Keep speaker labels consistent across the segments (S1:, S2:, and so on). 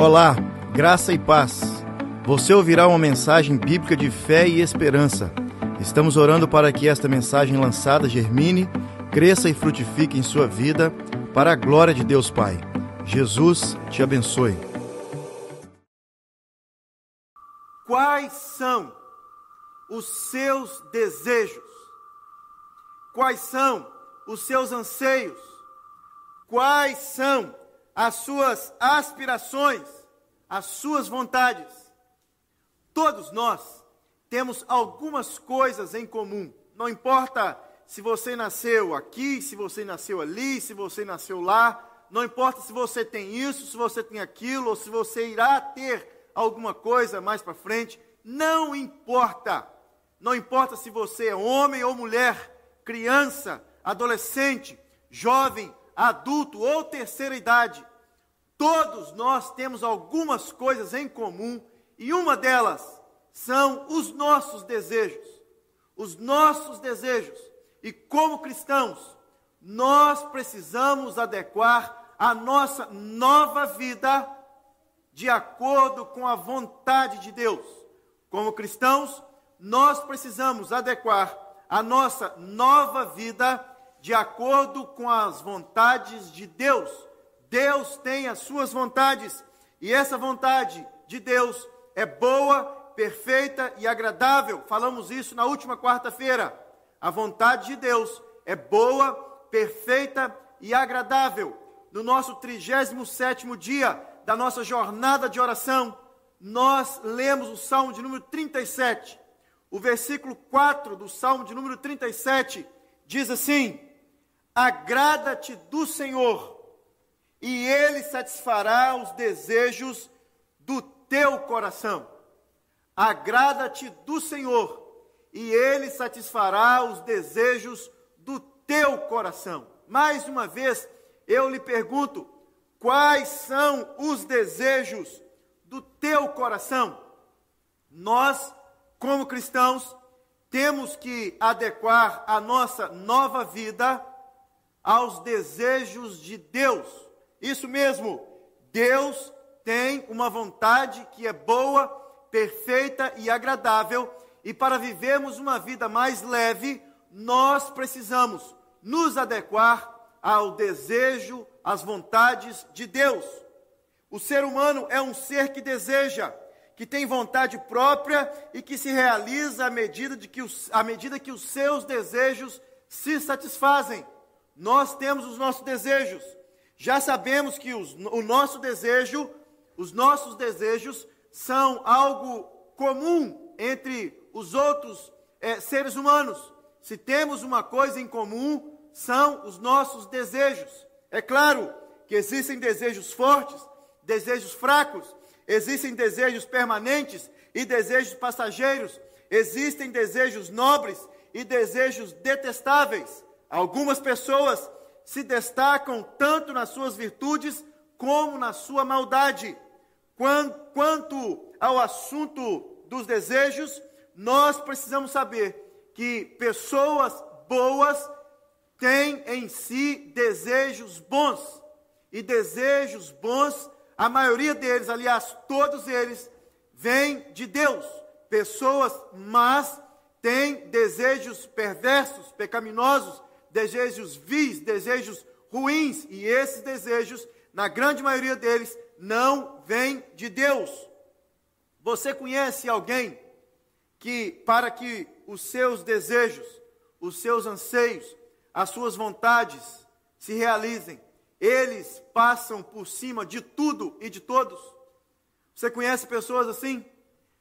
S1: Olá, graça e paz. Você ouvirá uma mensagem bíblica de fé e esperança. Estamos orando para que esta mensagem lançada germine, cresça e frutifique em sua vida, para a glória de Deus Pai. Jesus te abençoe.
S2: Quais são os seus desejos? Quais são os seus anseios? Quais são as suas aspirações, as suas vontades. Todos nós temos algumas coisas em comum. Não importa se você nasceu aqui, se você nasceu ali, se você nasceu lá, não importa se você tem isso, se você tem aquilo, ou se você irá ter alguma coisa mais para frente, não importa. Não importa se você é homem ou mulher, criança, adolescente, jovem, adulto ou terceira idade, todos nós temos algumas coisas em comum e uma delas são os nossos desejos. Os nossos desejos. E como cristãos, nós precisamos adequar a nossa nova vida de acordo com a vontade de Deus. Como cristãos, nós precisamos adequar a nossa nova vida de acordo com as vontades de Deus. Deus tem as suas vontades, e essa vontade de Deus é boa, perfeita e agradável. Falamos isso na última quarta-feira. A vontade de Deus é boa, perfeita e agradável. No nosso 37º dia da nossa jornada de oração, nós lemos o Salmo de número 37. O versículo 4 do Salmo de número 37 diz assim: Agrada-te do Senhor, e Ele satisfará os desejos do teu coração. Agrada-te do Senhor, e Ele satisfará os desejos do teu coração. Mais uma vez, eu lhe pergunto: quais são os desejos do teu coração? Nós, como cristãos, temos que adequar a nossa nova vida aos desejos de Deus. Isso mesmo, Deus tem uma vontade que é boa, perfeita e agradável, e para vivermos uma vida mais leve, nós precisamos nos adequar ao desejo, às vontades de Deus. O ser humano é um ser que deseja, que tem vontade própria e que se realiza à medida, de que os, à medida que os seus desejos se satisfazem. Nós temos os nossos desejos. Já sabemos que os, o nosso desejo, os nossos desejos são algo comum entre os outros é, seres humanos. Se temos uma coisa em comum, são os nossos desejos. É claro que existem desejos fortes, desejos fracos, existem desejos permanentes e desejos passageiros, existem desejos nobres e desejos detestáveis. Algumas pessoas se destacam tanto nas suas virtudes como na sua maldade. Quanto ao assunto dos desejos, nós precisamos saber que pessoas boas têm em si desejos bons. E desejos bons, a maioria deles, aliás, todos eles, vêm de Deus. Pessoas más têm desejos perversos, pecaminosos, desejos vis, desejos ruins, e esses desejos, na grande maioria deles, não vêm de Deus. Você conhece alguém que, para que os seus desejos, os seus anseios, as suas vontades se realizem, eles passam por cima de tudo e de todos? Você conhece pessoas assim?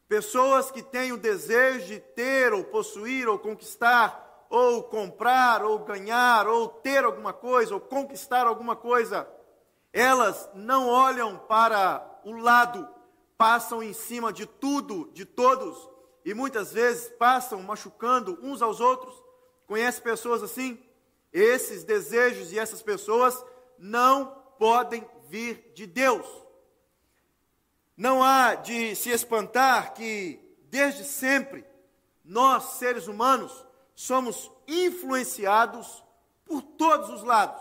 S2: Pessoas que têm o desejo de ter, ou possuir, ou conquistar ou comprar, ou ganhar, ou ter alguma coisa, ou conquistar alguma coisa, elas não olham para o lado, passam em cima de tudo, de todos, e muitas vezes passam machucando uns aos outros. Conhece pessoas assim? Esses desejos e essas pessoas não podem vir de Deus. Não há de se espantar que, desde sempre, nós, seres humanos, somos influenciados por todos os lados.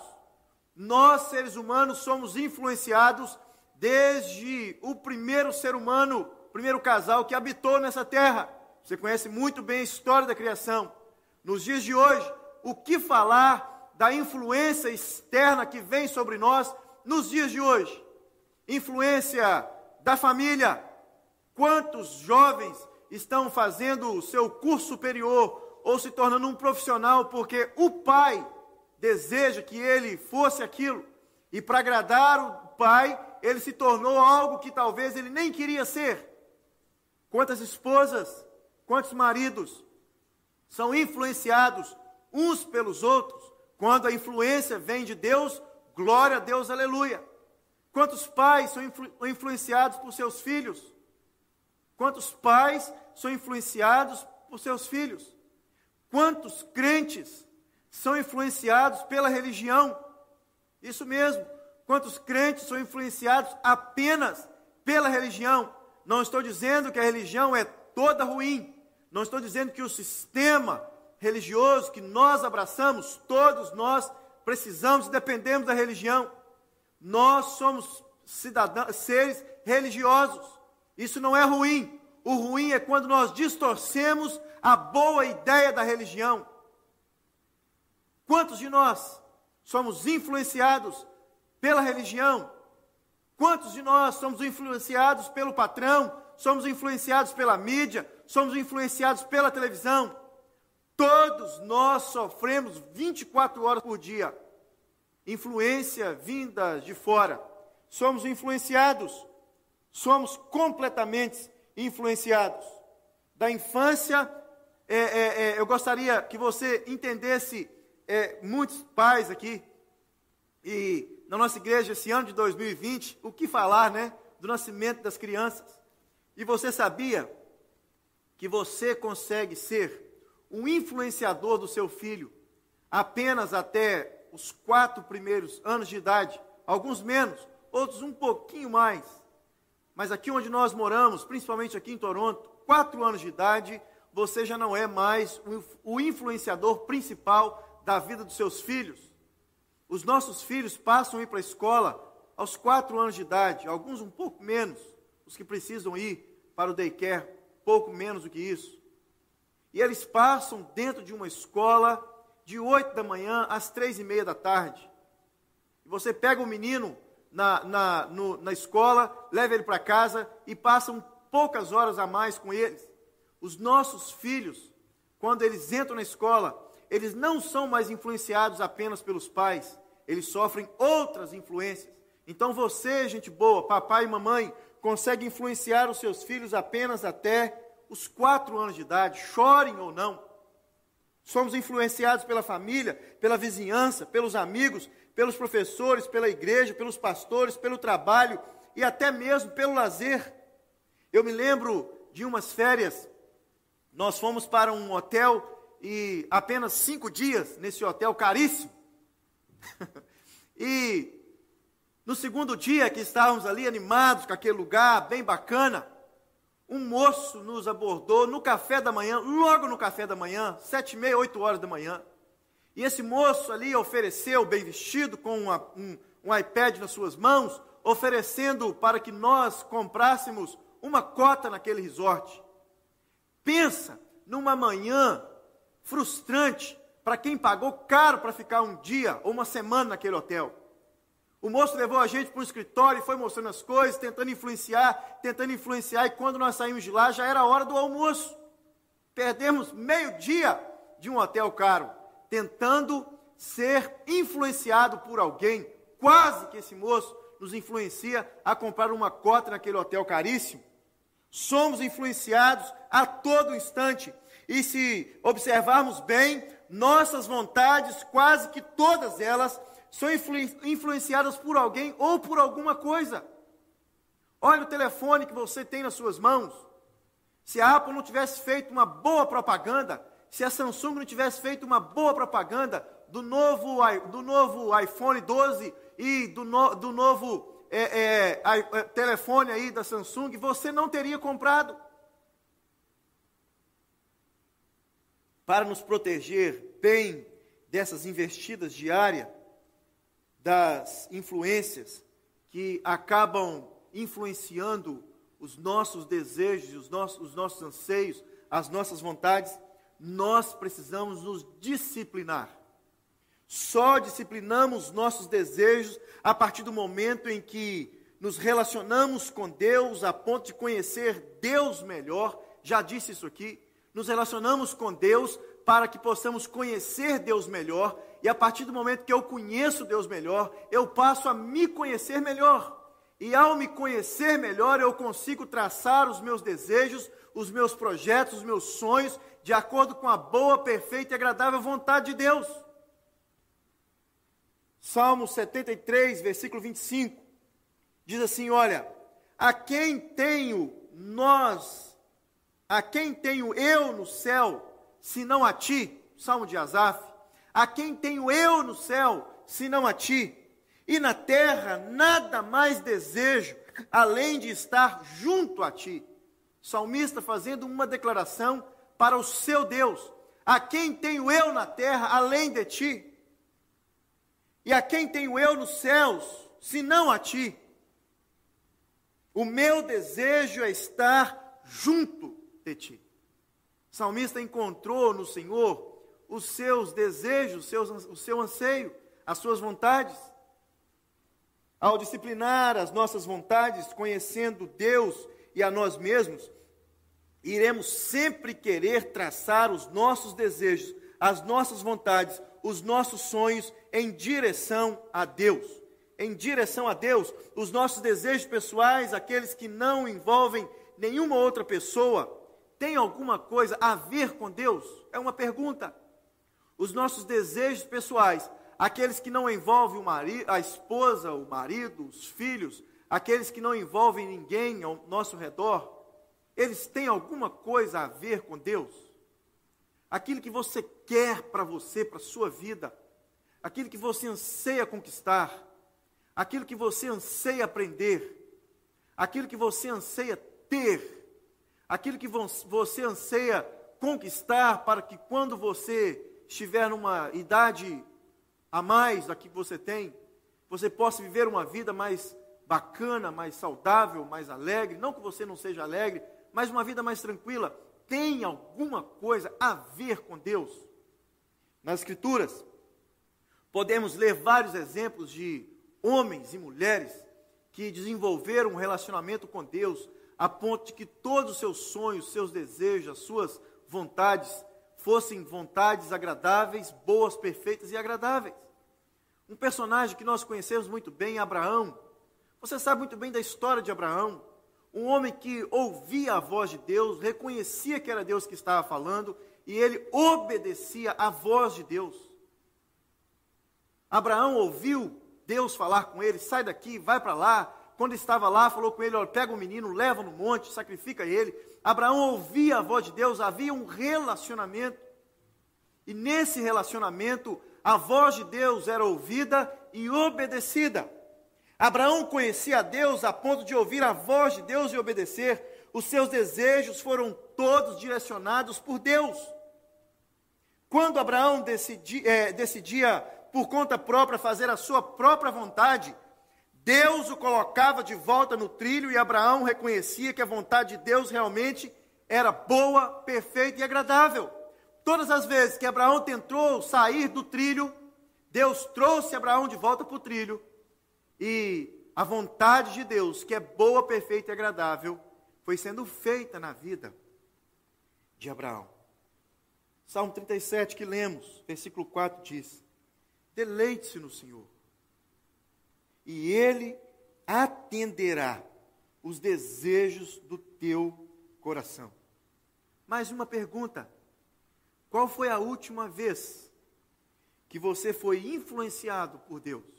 S2: Nós, seres humanos, somos influenciados desde o primeiro ser humano, primeiro casal que habitou nessa terra. Você conhece muito bem a história da criação. Nos dias de hoje, o que falar da influência externa que vem sobre nós nos dias de hoje? Influência da família. Quantos jovens estão fazendo o seu curso superior ou se tornando um profissional porque o pai deseja que ele fosse aquilo e para agradar o pai, ele se tornou algo que talvez ele nem queria ser. Quantas esposas, quantos maridos são influenciados uns pelos outros, quando a influência vem de Deus, glória a Deus, aleluia. Quantos pais são influ influenciados por seus filhos? Quantos pais são influenciados por seus filhos? Quantos crentes são influenciados pela religião? Isso mesmo. Quantos crentes são influenciados apenas pela religião? Não estou dizendo que a religião é toda ruim. Não estou dizendo que o sistema religioso que nós abraçamos, todos nós precisamos e dependemos da religião. Nós somos cidadãos, seres religiosos. Isso não é ruim. O ruim é quando nós distorcemos a boa ideia da religião. Quantos de nós somos influenciados pela religião? Quantos de nós somos influenciados pelo patrão? Somos influenciados pela mídia? Somos influenciados pela televisão? Todos nós sofremos 24 horas por dia. Influência vinda de fora. Somos influenciados. Somos completamente influenciados. Da infância, é, é, é, eu gostaria que você entendesse, é, muitos pais aqui, e na nossa igreja, esse ano de 2020, o que falar, né? Do nascimento das crianças. E você sabia que você consegue ser um influenciador do seu filho apenas até os quatro primeiros anos de idade, alguns menos, outros um pouquinho mais. Mas aqui onde nós moramos, principalmente aqui em Toronto, quatro anos de idade, você já não é mais o influenciador principal da vida dos seus filhos. Os nossos filhos passam a ir para a escola aos quatro anos de idade, alguns um pouco menos, os que precisam ir para o daycare, pouco menos do que isso. E eles passam dentro de uma escola de oito da manhã às três e meia da tarde. E você pega o menino na, na, no, na escola, leva ele para casa e passam poucas horas a mais com eles. Os nossos filhos, quando eles entram na escola, eles não são mais influenciados apenas pelos pais, eles sofrem outras influências. Então você, gente boa, papai e mamãe, consegue influenciar os seus filhos apenas até os quatro anos de idade, chorem ou não. Somos influenciados pela família, pela vizinhança, pelos amigos, pelos professores, pela igreja, pelos pastores, pelo trabalho e até mesmo pelo lazer. Eu me lembro de umas férias, nós fomos para um hotel e apenas cinco dias nesse hotel caríssimo. e no segundo dia que estávamos ali animados com aquele lugar bem bacana, um moço nos abordou no café da manhã, logo no café da manhã, sete e meia, oito horas da manhã. E esse moço ali ofereceu, bem vestido, com uma, um, um iPad nas suas mãos, oferecendo para que nós comprássemos uma cota naquele resort. Pensa numa manhã frustrante para quem pagou caro para ficar um dia ou uma semana naquele hotel. O moço levou a gente para o escritório e foi mostrando as coisas, tentando influenciar, tentando influenciar, e quando nós saímos de lá já era hora do almoço. Perdemos meio dia de um hotel caro, tentando ser influenciado por alguém. Quase que esse moço nos influencia a comprar uma cota naquele hotel caríssimo. Somos influenciados a todo instante e se observarmos bem, nossas vontades, quase que todas elas, são influ influenciadas por alguém ou por alguma coisa. Olha o telefone que você tem nas suas mãos. Se a Apple não tivesse feito uma boa propaganda, se a Samsung não tivesse feito uma boa propaganda do novo, do novo iPhone 12 e do, no, do novo é, é, é, telefone aí da Samsung, você não teria comprado. para nos proteger bem dessas investidas diárias, das influências que acabam influenciando os nossos desejos, os nossos, os nossos anseios, as nossas vontades, nós precisamos nos disciplinar. Só disciplinamos nossos desejos a partir do momento em que nos relacionamos com Deus a ponto de conhecer Deus melhor. Já disse isso aqui. Nos relacionamos com Deus para que possamos conhecer Deus melhor, e a partir do momento que eu conheço Deus melhor, eu passo a me conhecer melhor. E ao me conhecer melhor, eu consigo traçar os meus desejos, os meus projetos, os meus sonhos, de acordo com a boa, perfeita e agradável vontade de Deus. Salmo 73, versículo 25, diz assim: Olha, a quem tenho nós, a quem tenho eu no céu, senão a ti? Salmo de Asaf. A quem tenho eu no céu, senão a ti? E na terra nada mais desejo, além de estar junto a ti. Salmista fazendo uma declaração para o seu Deus: A quem tenho eu na terra, além de ti? E a quem tenho eu nos céus, senão a ti? O meu desejo é estar junto de ti. O salmista encontrou no Senhor os seus desejos, os seus, o seu anseio, as suas vontades. Ao disciplinar as nossas vontades, conhecendo Deus e a nós mesmos, iremos sempre querer traçar os nossos desejos, as nossas vontades, os nossos sonhos em direção a Deus. Em direção a Deus, os nossos desejos pessoais, aqueles que não envolvem nenhuma outra pessoa, têm alguma coisa a ver com Deus? É uma pergunta. Os nossos desejos pessoais, aqueles que não envolvem marido, a esposa, o marido, os filhos, aqueles que não envolvem ninguém ao nosso redor, eles têm alguma coisa a ver com Deus? Aquilo que você quer para você, para a sua vida, aquilo que você anseia conquistar, aquilo que você anseia aprender, aquilo que você anseia ter, aquilo que você anseia conquistar para que quando você estiver numa idade a mais da que você tem, você possa viver uma vida mais bacana, mais saudável, mais alegre. Não que você não seja alegre, mas uma vida mais tranquila. Tem alguma coisa a ver com Deus? Nas Escrituras, podemos ler vários exemplos de homens e mulheres que desenvolveram um relacionamento com Deus a ponto de que todos os seus sonhos, seus desejos, as suas vontades fossem vontades agradáveis, boas, perfeitas e agradáveis. Um personagem que nós conhecemos muito bem, Abraão. Você sabe muito bem da história de Abraão. Um homem que ouvia a voz de Deus, reconhecia que era Deus que estava falando e ele obedecia à voz de Deus. Abraão ouviu Deus falar com ele: sai daqui, vai para lá. Quando estava lá, falou com ele: olha, pega o menino, leva no monte, sacrifica ele. Abraão ouvia a voz de Deus, havia um relacionamento. E nesse relacionamento, a voz de Deus era ouvida e obedecida. Abraão conhecia Deus a ponto de ouvir a voz de Deus e obedecer. Os seus desejos foram todos direcionados por Deus. Quando Abraão decidi, é, decidia por conta própria fazer a sua própria vontade, Deus o colocava de volta no trilho e Abraão reconhecia que a vontade de Deus realmente era boa, perfeita e agradável. Todas as vezes que Abraão tentou sair do trilho, Deus trouxe Abraão de volta para o trilho e a vontade de Deus, que é boa, perfeita e agradável, foi sendo feita na vida de Abraão. Salmo 37 que lemos, versículo 4 diz: Deleite-se no Senhor e ele atenderá os desejos do teu coração. Mais uma pergunta: qual foi a última vez que você foi influenciado por Deus?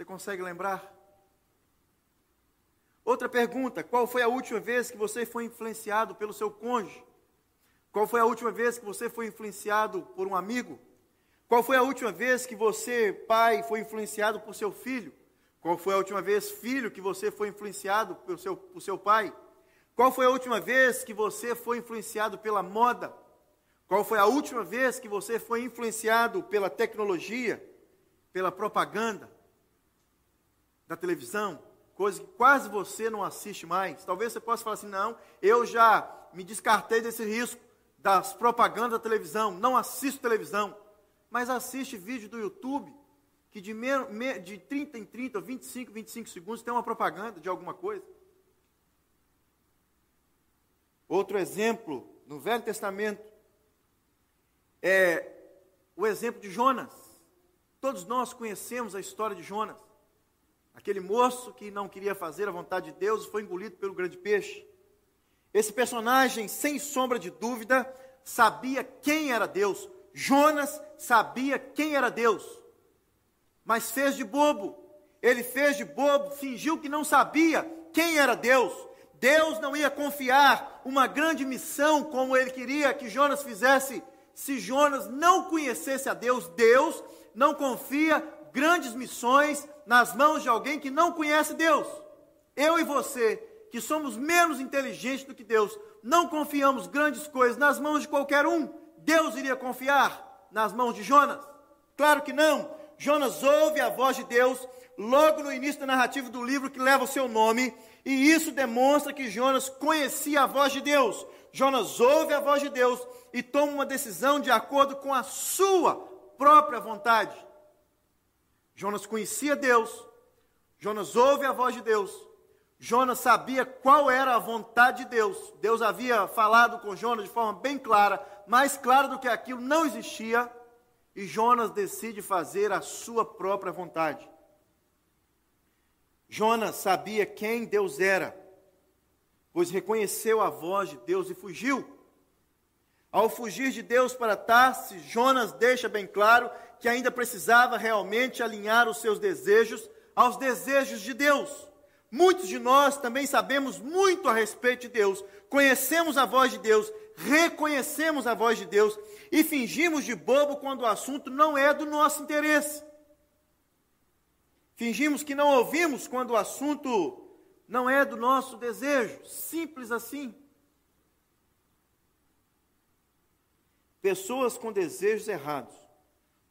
S2: Você consegue lembrar? Outra pergunta: qual foi a última vez que você foi influenciado pelo seu cônjuge? Qual foi a última vez que você foi influenciado por um amigo? Qual foi a última vez que você, pai, foi influenciado por seu filho? Qual foi a última vez, filho, que você foi influenciado por seu, por seu pai? Qual foi a última vez que você foi influenciado pela moda? Qual foi a última vez que você foi influenciado pela tecnologia, pela propaganda? Da televisão, coisa que quase você não assiste mais. Talvez você possa falar assim: não, eu já me descartei desse risco das propagandas da televisão, não assisto televisão, mas assiste vídeo do YouTube que de, me, de 30 em 30, 25 em 25 segundos tem uma propaganda de alguma coisa. Outro exemplo, no Velho Testamento, é o exemplo de Jonas. Todos nós conhecemos a história de Jonas. Aquele moço que não queria fazer a vontade de Deus foi engolido pelo grande peixe. Esse personagem, sem sombra de dúvida, sabia quem era Deus. Jonas sabia quem era Deus, mas fez de bobo. Ele fez de bobo, fingiu que não sabia quem era Deus. Deus não ia confiar uma grande missão como ele queria que Jonas fizesse se Jonas não conhecesse a Deus. Deus não confia grandes missões nas mãos de alguém que não conhece Deus. Eu e você, que somos menos inteligentes do que Deus, não confiamos grandes coisas nas mãos de qualquer um. Deus iria confiar nas mãos de Jonas? Claro que não. Jonas ouve a voz de Deus logo no início da narrativa do livro que leva o seu nome, e isso demonstra que Jonas conhecia a voz de Deus. Jonas ouve a voz de Deus e toma uma decisão de acordo com a sua própria vontade. Jonas conhecia Deus, Jonas ouve a voz de Deus, Jonas sabia qual era a vontade de Deus. Deus havia falado com Jonas de forma bem clara, mais clara do que aquilo não existia, e Jonas decide fazer a sua própria vontade. Jonas sabia quem Deus era, pois reconheceu a voz de Deus e fugiu. Ao fugir de Deus para Tarsis, Jonas deixa bem claro que ainda precisava realmente alinhar os seus desejos aos desejos de Deus. Muitos de nós também sabemos muito a respeito de Deus, conhecemos a voz de Deus, reconhecemos a voz de Deus e fingimos de bobo quando o assunto não é do nosso interesse. Fingimos que não ouvimos quando o assunto não é do nosso desejo. Simples assim. Pessoas com desejos errados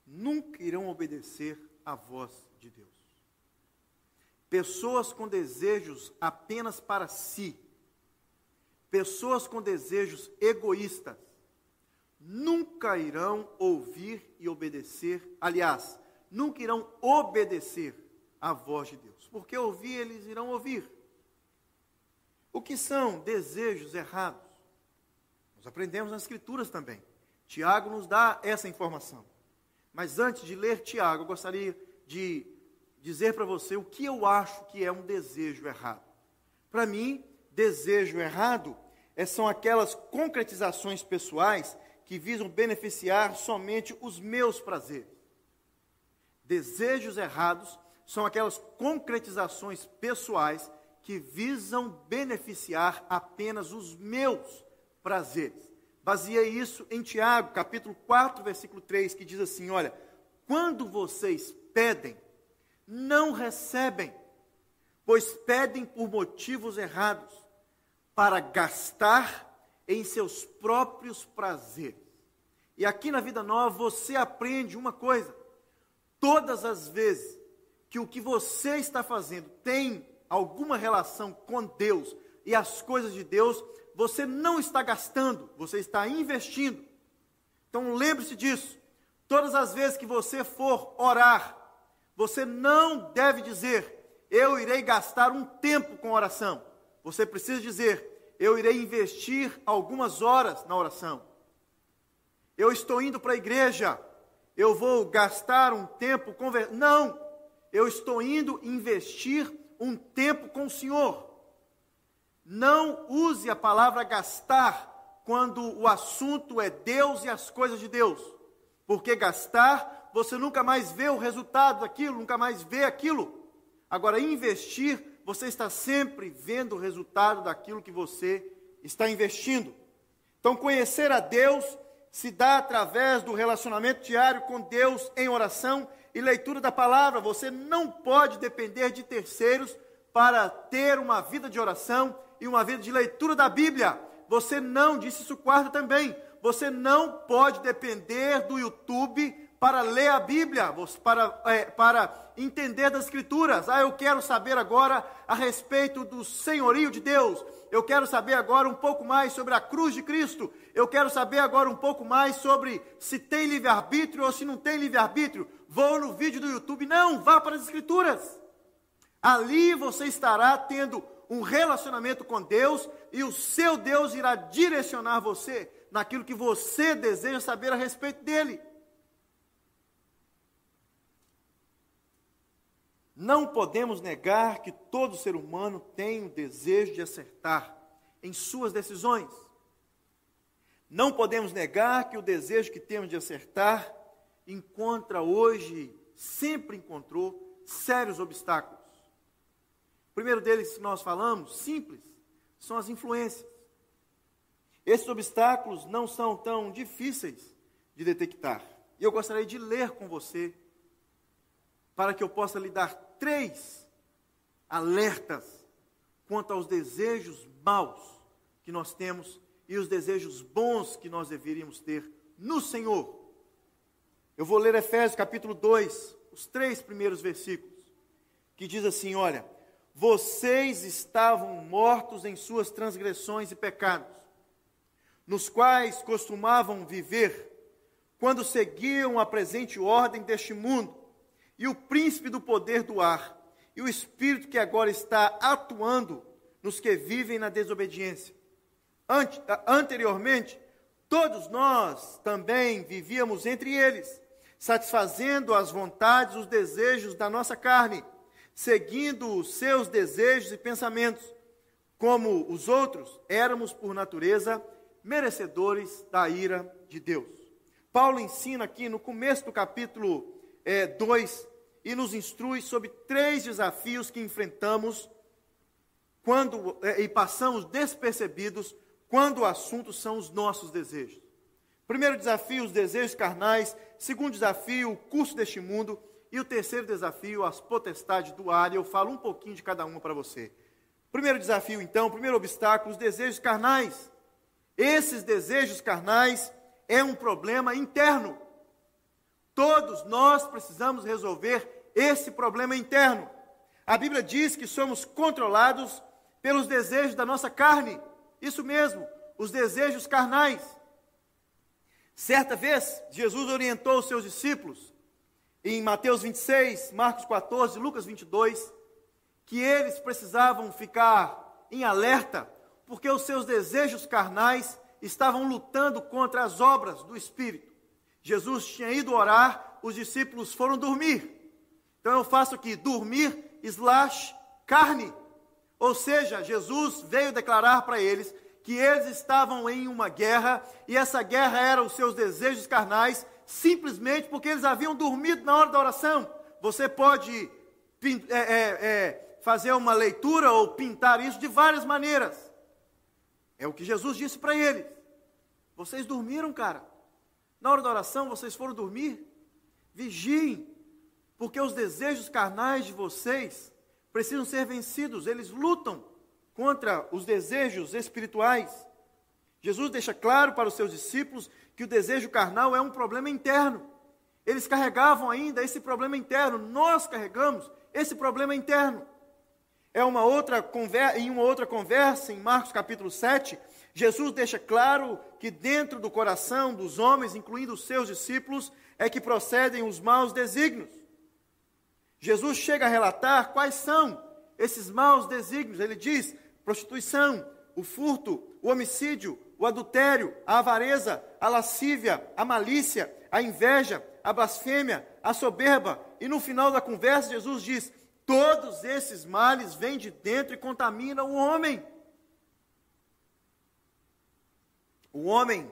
S2: nunca irão obedecer à voz de Deus. Pessoas com desejos apenas para si, pessoas com desejos egoístas, nunca irão ouvir e obedecer, aliás, nunca irão obedecer à voz de Deus. Porque ouvir, eles irão ouvir. O que são desejos errados? Nós aprendemos nas Escrituras também. Tiago nos dá essa informação. Mas antes de ler Tiago, eu gostaria de dizer para você o que eu acho que é um desejo errado. Para mim, desejo errado é, são aquelas concretizações pessoais que visam beneficiar somente os meus prazeres. Desejos errados são aquelas concretizações pessoais que visam beneficiar apenas os meus prazeres. Baseei isso em Tiago, capítulo 4, versículo 3, que diz assim: Olha, quando vocês pedem, não recebem, pois pedem por motivos errados, para gastar em seus próprios prazeres. E aqui na Vida Nova você aprende uma coisa: todas as vezes que o que você está fazendo tem alguma relação com Deus e as coisas de Deus, você não está gastando, você está investindo. Então lembre-se disso. Todas as vezes que você for orar, você não deve dizer, eu irei gastar um tempo com oração. Você precisa dizer, eu irei investir algumas horas na oração. Eu estou indo para a igreja, eu vou gastar um tempo com. Não! Eu estou indo investir um tempo com o Senhor. Não use a palavra gastar quando o assunto é Deus e as coisas de Deus. Porque gastar você nunca mais vê o resultado daquilo, nunca mais vê aquilo. Agora, investir, você está sempre vendo o resultado daquilo que você está investindo. Então, conhecer a Deus se dá através do relacionamento diário com Deus em oração e leitura da palavra. Você não pode depender de terceiros para ter uma vida de oração e uma vida de leitura da Bíblia. Você não, disse isso quarto também, você não pode depender do YouTube para ler a Bíblia, para, é, para entender das Escrituras. Ah, eu quero saber agora a respeito do senhorio de Deus. Eu quero saber agora um pouco mais sobre a cruz de Cristo. Eu quero saber agora um pouco mais sobre se tem livre-arbítrio ou se não tem livre-arbítrio. Vou no vídeo do YouTube. Não, vá para as Escrituras. Ali você estará tendo um relacionamento com Deus e o seu Deus irá direcionar você naquilo que você deseja saber a respeito dele. Não podemos negar que todo ser humano tem o desejo de acertar em suas decisões. Não podemos negar que o desejo que temos de acertar encontra hoje, sempre encontrou, sérios obstáculos. Primeiro deles que nós falamos, simples, são as influências. Esses obstáculos não são tão difíceis de detectar. E eu gostaria de ler com você, para que eu possa lhe dar três alertas quanto aos desejos maus que nós temos e os desejos bons que nós deveríamos ter no Senhor. Eu vou ler Efésios capítulo 2, os três primeiros versículos, que diz assim: Olha, vocês estavam mortos em suas transgressões e pecados, nos quais costumavam viver, quando seguiam a presente ordem deste mundo e o príncipe do poder do ar, e o espírito que agora está atuando nos que vivem na desobediência. Ante, anteriormente, todos nós também vivíamos entre eles, satisfazendo as vontades, os desejos da nossa carne, seguindo os seus desejos e pensamentos. Como os outros, éramos por natureza merecedores da ira de Deus. Paulo ensina aqui no começo do capítulo 2 é, e nos instrui sobre três desafios que enfrentamos quando é, e passamos despercebidos quando o assunto são os nossos desejos. Primeiro desafio, os desejos carnais. Segundo desafio, o curso deste mundo. E o terceiro desafio, as potestades do ar. E eu falo um pouquinho de cada uma para você. Primeiro desafio, então, primeiro obstáculo, os desejos carnais. Esses desejos carnais é um problema interno. Todos nós precisamos resolver esse problema interno. A Bíblia diz que somos controlados pelos desejos da nossa carne. Isso mesmo, os desejos carnais. Certa vez, Jesus orientou os seus discípulos, em Mateus 26, Marcos 14, Lucas 22, que eles precisavam ficar em alerta, porque os seus desejos carnais estavam lutando contra as obras do Espírito. Jesus tinha ido orar, os discípulos foram dormir. Então eu faço aqui, dormir slash carne. Ou seja, Jesus veio declarar para eles que eles estavam em uma guerra, e essa guerra era os seus desejos carnais, simplesmente porque eles haviam dormido na hora da oração. Você pode é, é, é, fazer uma leitura ou pintar isso de várias maneiras. É o que Jesus disse para eles. Vocês dormiram, cara. Na hora da oração, vocês foram dormir? Vigiem, porque os desejos carnais de vocês precisam ser vencidos, eles lutam contra os desejos espirituais. Jesus deixa claro para os seus discípulos que o desejo carnal é um problema interno. Eles carregavam ainda esse problema interno, nós carregamos esse problema interno. É uma outra em uma outra conversa, em Marcos capítulo 7, Jesus deixa claro que dentro do coração dos homens, incluindo os seus discípulos, é que procedem os maus desígnios. Jesus chega a relatar quais são esses maus desígnios. Ele diz: prostituição, o furto, o homicídio, o adultério, a avareza, a lascívia, a malícia, a inveja, a blasfêmia, a soberba. E no final da conversa, Jesus diz: todos esses males vêm de dentro e contaminam o homem. O homem,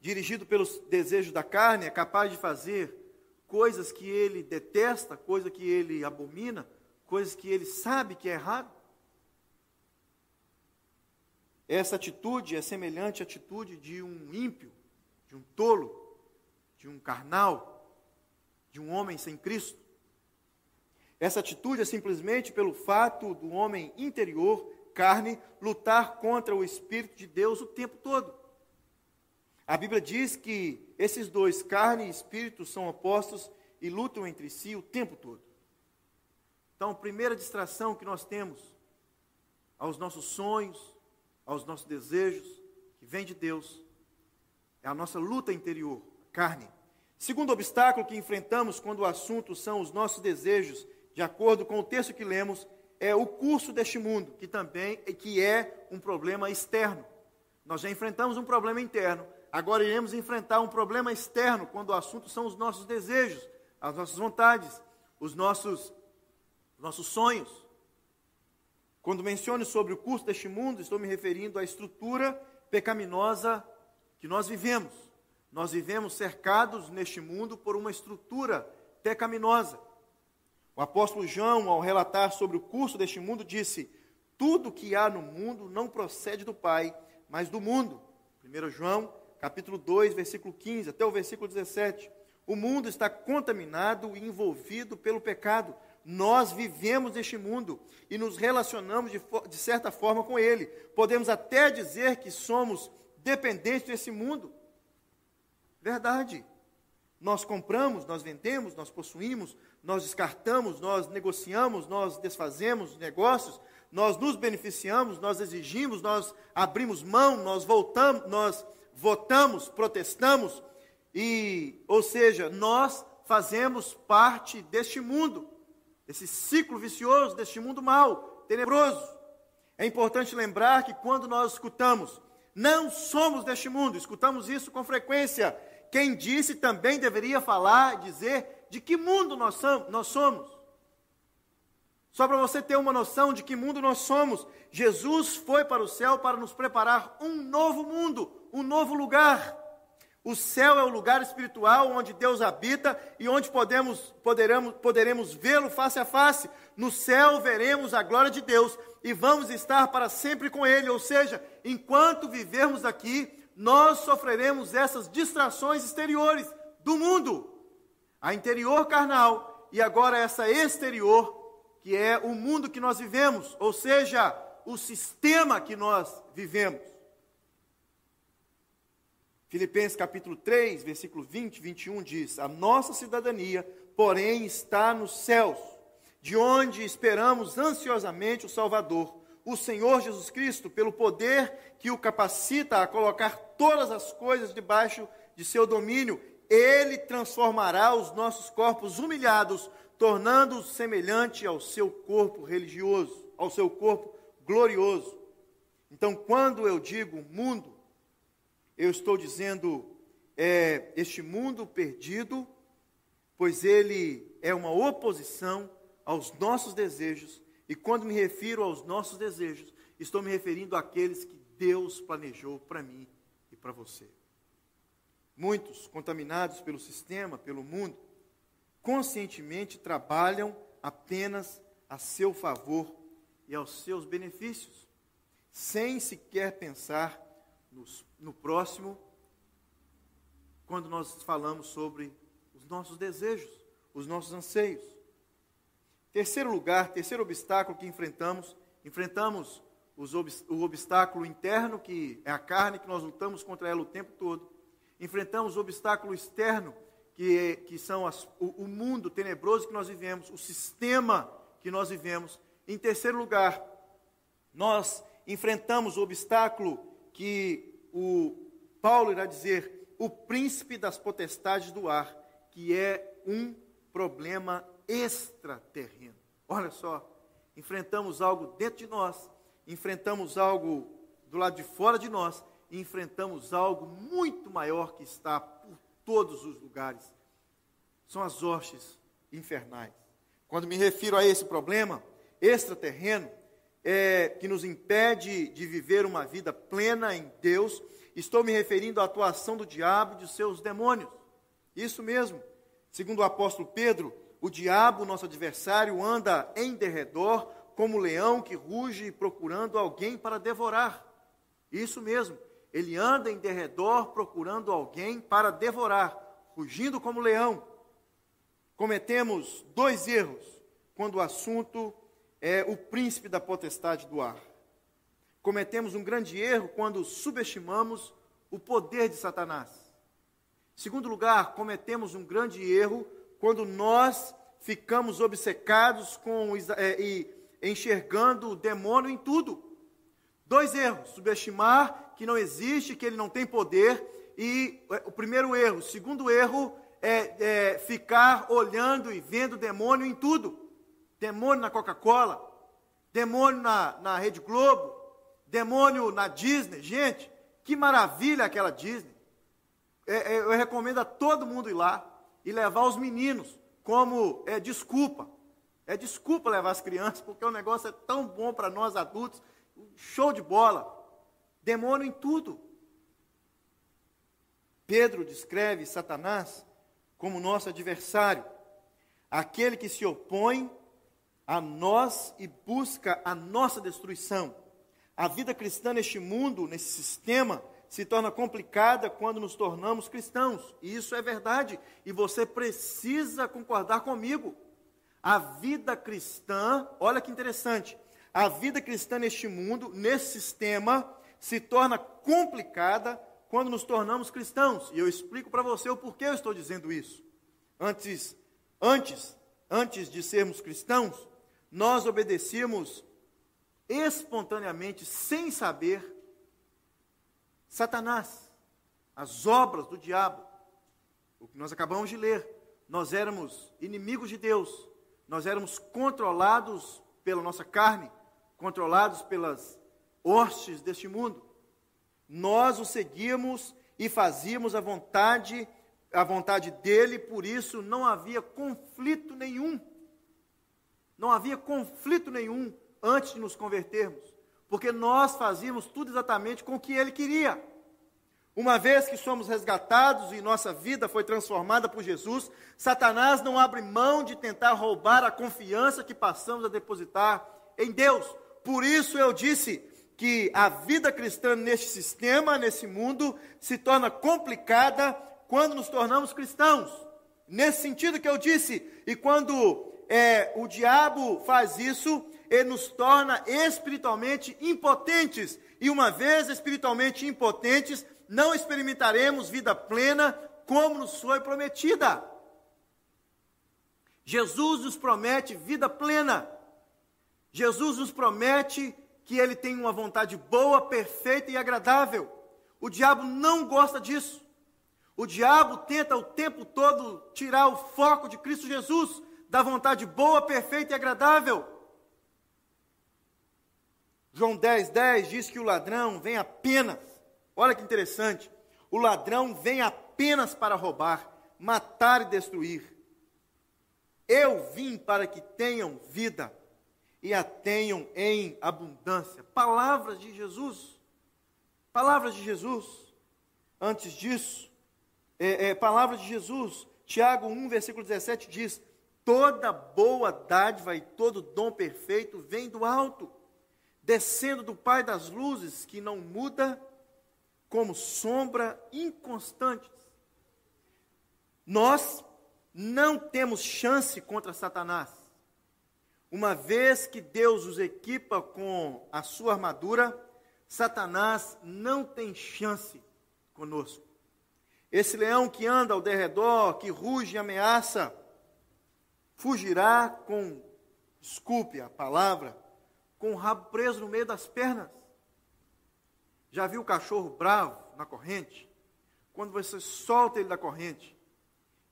S2: dirigido pelos desejos da carne, é capaz de fazer coisas que ele detesta, coisas que ele abomina, coisas que ele sabe que é errado. Essa atitude é semelhante à atitude de um ímpio, de um tolo, de um carnal, de um homem sem Cristo. Essa atitude é simplesmente pelo fato do homem interior, carne, lutar contra o Espírito de Deus o tempo todo. A Bíblia diz que esses dois, carne e espírito, são opostos e lutam entre si o tempo todo. Então, a primeira distração que nós temos aos nossos sonhos, aos nossos desejos, que vem de Deus, é a nossa luta interior, carne. Segundo obstáculo que enfrentamos quando o assunto são os nossos desejos, de acordo com o texto que lemos, é o curso deste mundo, que também que é um problema externo. Nós já enfrentamos um problema interno, agora iremos enfrentar um problema externo quando o assunto são os nossos desejos, as nossas vontades, os nossos nossos sonhos. Quando menciono sobre o curso deste mundo, estou me referindo à estrutura pecaminosa que nós vivemos. Nós vivemos cercados neste mundo por uma estrutura pecaminosa. O apóstolo João, ao relatar sobre o curso deste mundo, disse: Tudo que há no mundo não procede do Pai, mas do mundo. 1 João, capítulo 2, versículo 15 até o versículo 17. O mundo está contaminado e envolvido pelo pecado. Nós vivemos neste mundo e nos relacionamos de, de certa forma com ele. Podemos até dizer que somos dependentes desse mundo. Verdade. Nós compramos, nós vendemos, nós possuímos, nós descartamos, nós negociamos, nós desfazemos negócios, nós nos beneficiamos, nós exigimos, nós abrimos mão, nós voltamos, nós votamos, protestamos e, ou seja, nós fazemos parte deste mundo, desse ciclo vicioso, deste mundo mau, tenebroso. É importante lembrar que quando nós escutamos não somos deste mundo, escutamos isso com frequência. Quem disse também deveria falar, dizer de que mundo nós somos. Só para você ter uma noção de que mundo nós somos, Jesus foi para o céu para nos preparar um novo mundo, um novo lugar. O céu é o lugar espiritual onde Deus habita e onde podemos, poderemos, poderemos vê-lo face a face. No céu veremos a glória de Deus e vamos estar para sempre com Ele. Ou seja, enquanto vivermos aqui, nós sofreremos essas distrações exteriores do mundo. A interior carnal e agora essa exterior, que é o mundo que nós vivemos, ou seja, o sistema que nós vivemos. Filipenses capítulo 3, versículo 20, 21 diz: A nossa cidadania, porém, está nos céus de onde esperamos ansiosamente o Salvador, o Senhor Jesus Cristo, pelo poder que o capacita a colocar todas as coisas debaixo de seu domínio, ele transformará os nossos corpos humilhados, tornando-os semelhante ao seu corpo religioso, ao seu corpo glorioso. Então, quando eu digo mundo, eu estou dizendo é, este mundo perdido, pois ele é uma oposição aos nossos desejos, e quando me refiro aos nossos desejos, estou me referindo àqueles que Deus planejou para mim e para você. Muitos, contaminados pelo sistema, pelo mundo, conscientemente trabalham apenas a seu favor e aos seus benefícios, sem sequer pensar nos, no próximo, quando nós falamos sobre os nossos desejos, os nossos anseios. Terceiro lugar, terceiro obstáculo que enfrentamos, enfrentamos os, o obstáculo interno, que é a carne, que nós lutamos contra ela o tempo todo. Enfrentamos o obstáculo externo, que, é, que são as, o, o mundo tenebroso que nós vivemos, o sistema que nós vivemos. Em terceiro lugar, nós enfrentamos o obstáculo que o Paulo irá dizer, o príncipe das potestades do ar, que é um problema extraterreno. Olha só, enfrentamos algo dentro de nós, enfrentamos algo do lado de fora de nós, e enfrentamos algo muito maior que está por todos os lugares. São as hostes infernais. Quando me refiro a esse problema extraterreno, é, que nos impede de viver uma vida plena em Deus, estou me referindo à atuação do diabo e de seus demônios. Isso mesmo. Segundo o apóstolo Pedro, o diabo, nosso adversário, anda em derredor como leão que ruge procurando alguém para devorar. Isso mesmo, ele anda em derredor procurando alguém para devorar, rugindo como leão. Cometemos dois erros quando o assunto é o príncipe da potestade do ar. Cometemos um grande erro quando subestimamos o poder de Satanás. Segundo lugar, cometemos um grande erro quando nós ficamos obcecados com é, e enxergando o demônio em tudo. Dois erros: subestimar que não existe, que ele não tem poder, e é, o primeiro erro. O segundo erro é, é ficar olhando e vendo demônio em tudo. Demônio na Coca-Cola, demônio na, na Rede Globo, demônio na Disney. Gente, que maravilha aquela Disney. É, é, eu recomendo a todo mundo ir lá e levar os meninos como é, desculpa. É desculpa levar as crianças, porque o negócio é tão bom para nós adultos. Show de bola. Demônio em tudo. Pedro descreve Satanás como nosso adversário, aquele que se opõe a nós e busca a nossa destruição. A vida cristã neste mundo, nesse sistema, se torna complicada quando nos tornamos cristãos. E isso é verdade. E você precisa concordar comigo. A vida cristã, olha que interessante. A vida cristã neste mundo, nesse sistema, se torna complicada quando nos tornamos cristãos. E eu explico para você o porquê eu estou dizendo isso. Antes, antes, antes de sermos cristãos, nós obedecíamos espontaneamente, sem saber, Satanás, as obras do diabo. O que nós acabamos de ler. Nós éramos inimigos de Deus, nós éramos controlados pela nossa carne, controlados pelas hostes deste mundo. Nós o seguíamos e fazíamos a vontade, a vontade dele, por isso não havia conflito nenhum não havia conflito nenhum antes de nos convertermos, porque nós fazíamos tudo exatamente com o que ele queria. Uma vez que somos resgatados e nossa vida foi transformada por Jesus, Satanás não abre mão de tentar roubar a confiança que passamos a depositar em Deus. Por isso eu disse que a vida cristã neste sistema, nesse mundo, se torna complicada quando nos tornamos cristãos. Nesse sentido que eu disse, e quando é, o diabo faz isso, ele nos torna espiritualmente impotentes. E uma vez espiritualmente impotentes, não experimentaremos vida plena como nos foi prometida. Jesus nos promete vida plena. Jesus nos promete que ele tem uma vontade boa, perfeita e agradável. O diabo não gosta disso. O diabo tenta o tempo todo tirar o foco de Cristo Jesus da vontade boa, perfeita e agradável. João 10, 10 diz que o ladrão vem apenas, olha que interessante, o ladrão vem apenas para roubar, matar e destruir. Eu vim para que tenham vida e a tenham em abundância. Palavras de Jesus. Palavras de Jesus. Antes disso, é, é, palavras de Jesus. Tiago 1, versículo 17 diz: Toda boa dádiva e todo dom perfeito vem do alto, descendo do Pai das luzes, que não muda como sombra inconstante. Nós não temos chance contra Satanás. Uma vez que Deus os equipa com a sua armadura, Satanás não tem chance conosco. Esse leão que anda ao derredor, que ruge e ameaça, fugirá com, desculpe a palavra, com o rabo preso no meio das pernas. Já viu o cachorro bravo na corrente? Quando você solta ele da corrente,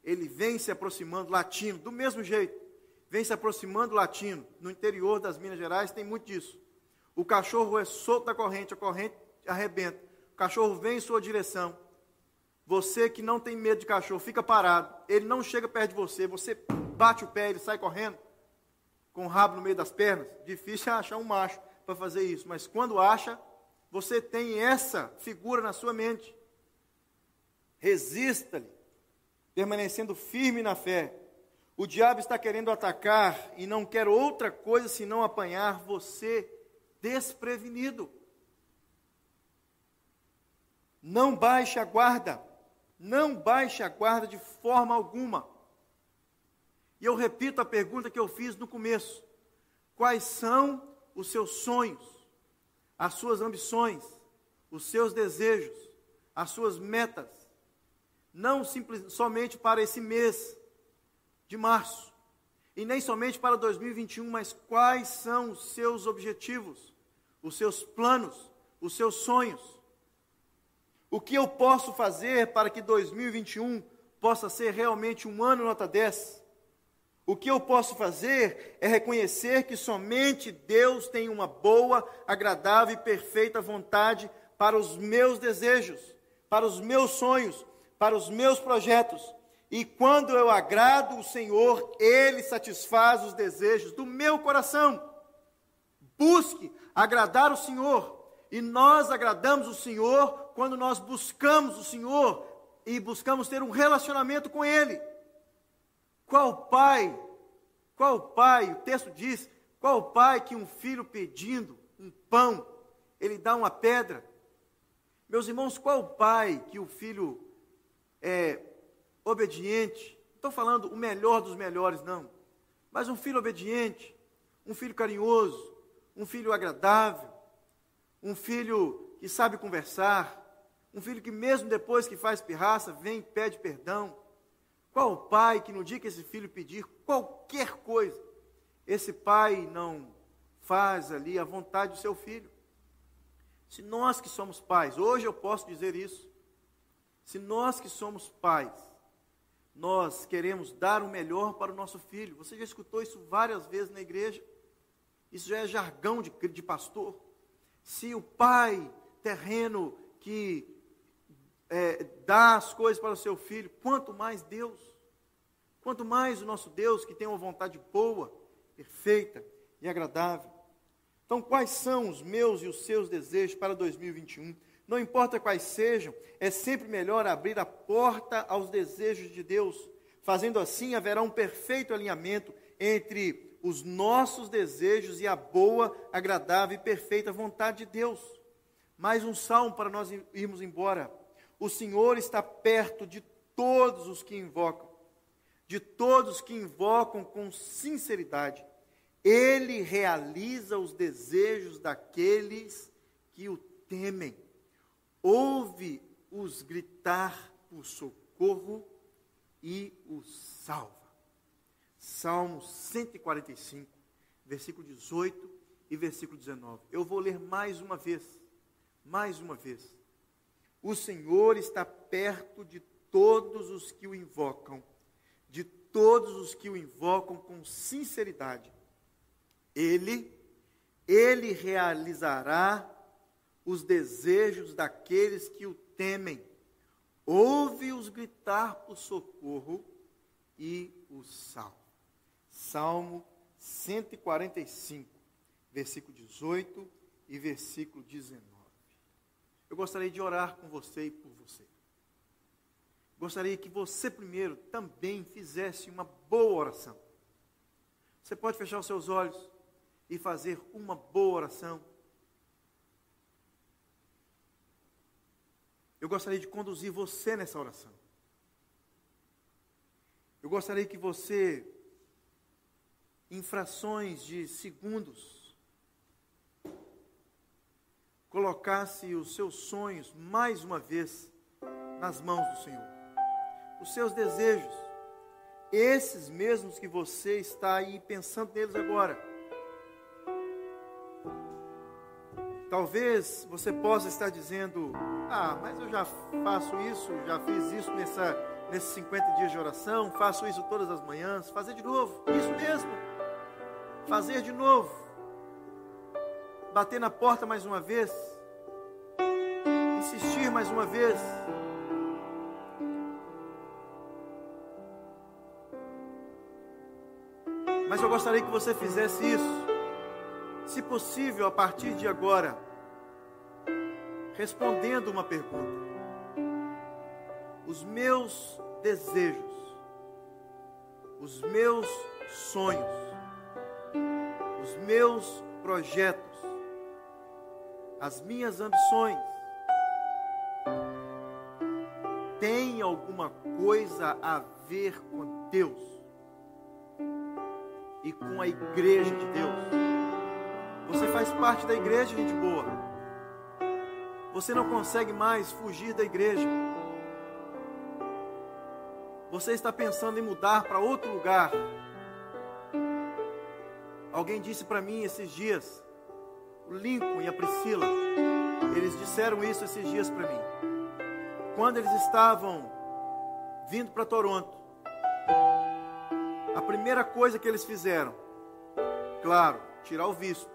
S2: ele vem se aproximando, latindo, do mesmo jeito, vem se aproximando, latindo. No interior das Minas Gerais tem muito disso. O cachorro é solto da corrente, a corrente arrebenta. O cachorro vem em sua direção. Você que não tem medo de cachorro, fica parado. Ele não chega perto de você, você bate o pé, ele sai correndo, com o rabo no meio das pernas. Difícil é achar um macho para fazer isso, mas quando acha, você tem essa figura na sua mente. Resista-lhe, permanecendo firme na fé. O diabo está querendo atacar e não quer outra coisa senão apanhar você desprevenido. Não baixe a guarda, não baixe a guarda de forma alguma. E eu repito a pergunta que eu fiz no começo: quais são os seus sonhos, as suas ambições, os seus desejos, as suas metas, não simples, somente para esse mês de março, e nem somente para 2021, mas quais são os seus objetivos, os seus planos, os seus sonhos. O que eu posso fazer para que 2021 possa ser realmente um ano nota 10? O que eu posso fazer é reconhecer que somente Deus tem uma boa, agradável e perfeita vontade para os meus desejos, para os meus sonhos, para os meus projetos, e quando eu agrado o Senhor, Ele satisfaz os desejos do meu coração. Busque agradar o Senhor. E nós agradamos o Senhor quando nós buscamos o Senhor e buscamos ter um relacionamento com Ele. Qual pai, qual pai, o texto diz, qual pai que um filho pedindo um pão, ele dá uma pedra? Meus irmãos, qual pai que o filho é, obediente, não estou falando o melhor dos melhores, não, mas um filho obediente, um filho carinhoso, um filho agradável, um filho que sabe conversar, um filho que mesmo depois que faz pirraça, vem e pede perdão. Qual pai que no dia que esse filho pedir qualquer coisa, esse pai não faz ali a vontade do seu filho? Se nós que somos pais, hoje eu posso dizer isso, se nós que somos pais, nós queremos dar o melhor para o nosso filho. Você já escutou isso várias vezes na igreja? Isso já é jargão de, de pastor. Se o pai terreno que é, dá as coisas para o seu filho, quanto mais Deus, quanto mais o nosso Deus que tem uma vontade boa, perfeita e agradável. Então, quais são os meus e os seus desejos para 2021? não importa quais sejam, é sempre melhor abrir a porta aos desejos de Deus. Fazendo assim, haverá um perfeito alinhamento entre os nossos desejos e a boa, agradável e perfeita vontade de Deus. Mais um salmo para nós irmos embora. O Senhor está perto de todos os que invocam, de todos que invocam com sinceridade. Ele realiza os desejos daqueles que o temem ouve-os gritar por socorro e os salva. Salmo 145, versículo 18 e versículo 19. Eu vou ler mais uma vez, mais uma vez. O Senhor está perto de todos os que o invocam, de todos os que o invocam com sinceridade. Ele, ele realizará os desejos daqueles que o temem. Ouve-os gritar por socorro e o salva. Salmo 145, versículo 18 e versículo 19. Eu gostaria de orar com você e por você. Gostaria que você primeiro também fizesse uma boa oração. Você pode fechar os seus olhos e fazer uma boa oração Eu gostaria de conduzir você nessa oração. Eu gostaria que você, em frações de segundos, colocasse os seus sonhos mais uma vez nas mãos do Senhor. Os seus desejos, esses mesmos que você está aí pensando neles agora Talvez você possa estar dizendo: Ah, mas eu já faço isso, já fiz isso nessa, nesses 50 dias de oração, faço isso todas as manhãs. Fazer de novo, isso mesmo. Fazer de novo. Bater na porta mais uma vez. Insistir mais uma vez. Mas eu gostaria que você fizesse isso se possível, a partir de agora, respondendo uma pergunta. Os meus desejos, os meus sonhos, os meus projetos, as minhas ambições, têm alguma coisa a ver com Deus e com a igreja de Deus? Você faz parte da igreja, gente boa. Você não consegue mais fugir da igreja. Você está pensando em mudar para outro lugar. Alguém disse para mim esses dias, o Lincoln e a Priscila, eles disseram isso esses dias para mim. Quando eles estavam vindo para Toronto, a primeira coisa que eles fizeram, claro, tirar o visto,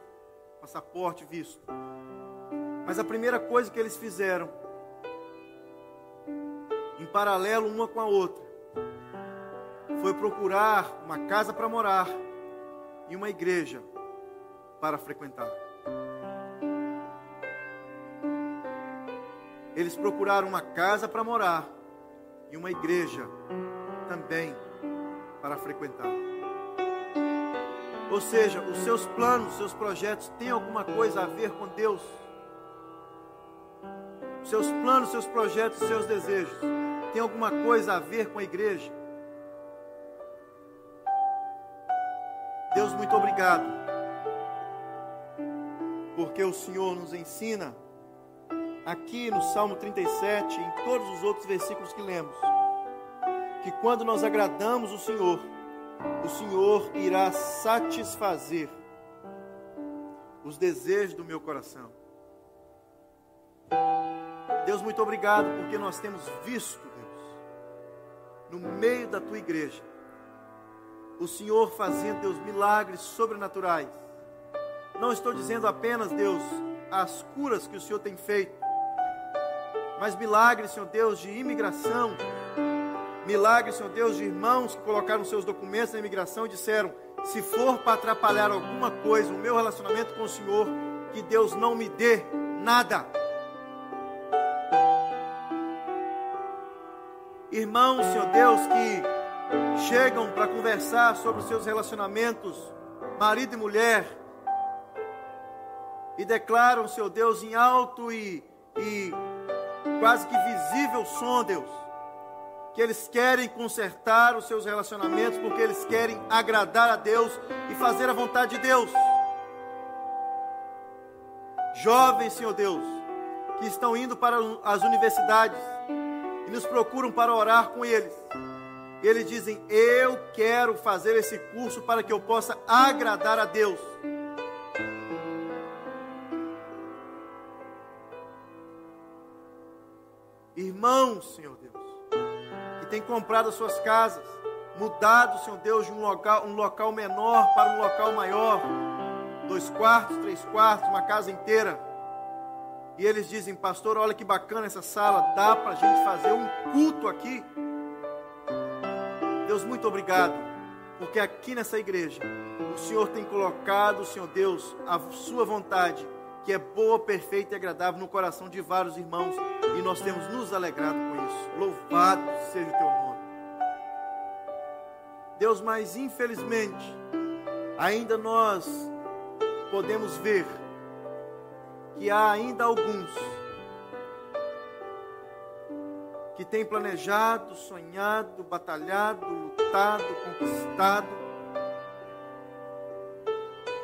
S2: passaporte, visto. Mas a primeira coisa que eles fizeram, em paralelo uma com a outra, foi procurar uma casa para morar e uma igreja para frequentar. Eles procuraram uma casa para morar e uma igreja também para frequentar. Ou seja, os seus planos, os seus projetos têm alguma coisa a ver com Deus. Seus planos, seus projetos, seus desejos têm alguma coisa a ver com a igreja. Deus, muito obrigado, porque o Senhor nos ensina aqui no Salmo 37, em todos os outros versículos que lemos, que quando nós agradamos o Senhor, o Senhor irá satisfazer os desejos do meu coração. Deus, muito obrigado, porque nós temos visto, Deus, no meio da tua igreja, o Senhor fazendo, Deus, milagres sobrenaturais. Não estou dizendo apenas, Deus, as curas que o Senhor tem feito, mas milagres, Senhor Deus, de imigração. Milagres, Senhor Deus, de irmãos que colocaram seus documentos na imigração e disseram: se for para atrapalhar alguma coisa o meu relacionamento com o Senhor, que Deus não me dê nada. Irmãos, Senhor Deus, que chegam para conversar sobre os seus relacionamentos, marido e mulher, e declaram, seu Deus, em alto e, e quase que visível som, Deus, que eles querem consertar os seus relacionamentos porque eles querem agradar a Deus e fazer a vontade de Deus. Jovens, Senhor Deus, que estão indo para as universidades e nos procuram para orar com eles eles dizem: Eu quero fazer esse curso para que eu possa agradar a Deus. Irmãos, Senhor Deus, que tem comprado as suas casas, mudado, Senhor Deus, de um local, um local menor para um local maior, dois quartos, três quartos, uma casa inteira. E eles dizem, pastor, olha que bacana essa sala, dá para a gente fazer um culto aqui. Deus, muito obrigado, porque aqui nessa igreja, o Senhor tem colocado, Senhor Deus, a sua vontade, que é boa, perfeita e agradável no coração de vários irmãos, e nós temos nos alegrado com isso. Louvado seja o teu nome. Deus, mas infelizmente, ainda nós podemos ver que há ainda alguns que tem planejado, sonhado, batalhado, lutado, conquistado,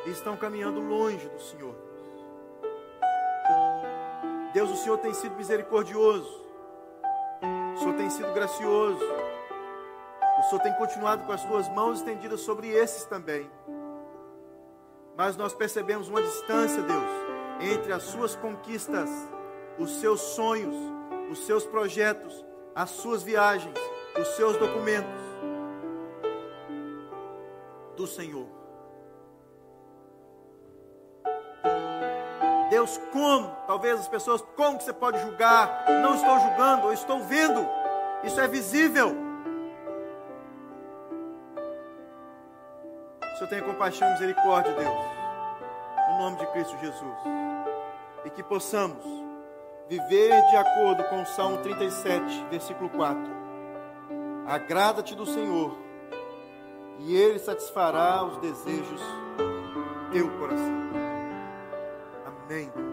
S2: e estão caminhando longe do Senhor. Deus, o Senhor tem sido misericordioso, o Senhor tem sido gracioso, o Senhor tem continuado com as suas mãos estendidas sobre esses também. Mas nós percebemos uma distância, Deus, entre as suas conquistas, os seus sonhos, os seus projetos as suas viagens, os seus documentos do Senhor. Deus, como? Talvez as pessoas, como que você pode julgar? Não estou julgando, eu estou vendo. Isso é visível. O Senhor tenha compaixão e misericórdia, Deus. No nome de Cristo Jesus. E que possamos viver de acordo com o Salmo 37, versículo 4. Agrada-te do Senhor, e Ele satisfará os desejos do teu coração. Amém.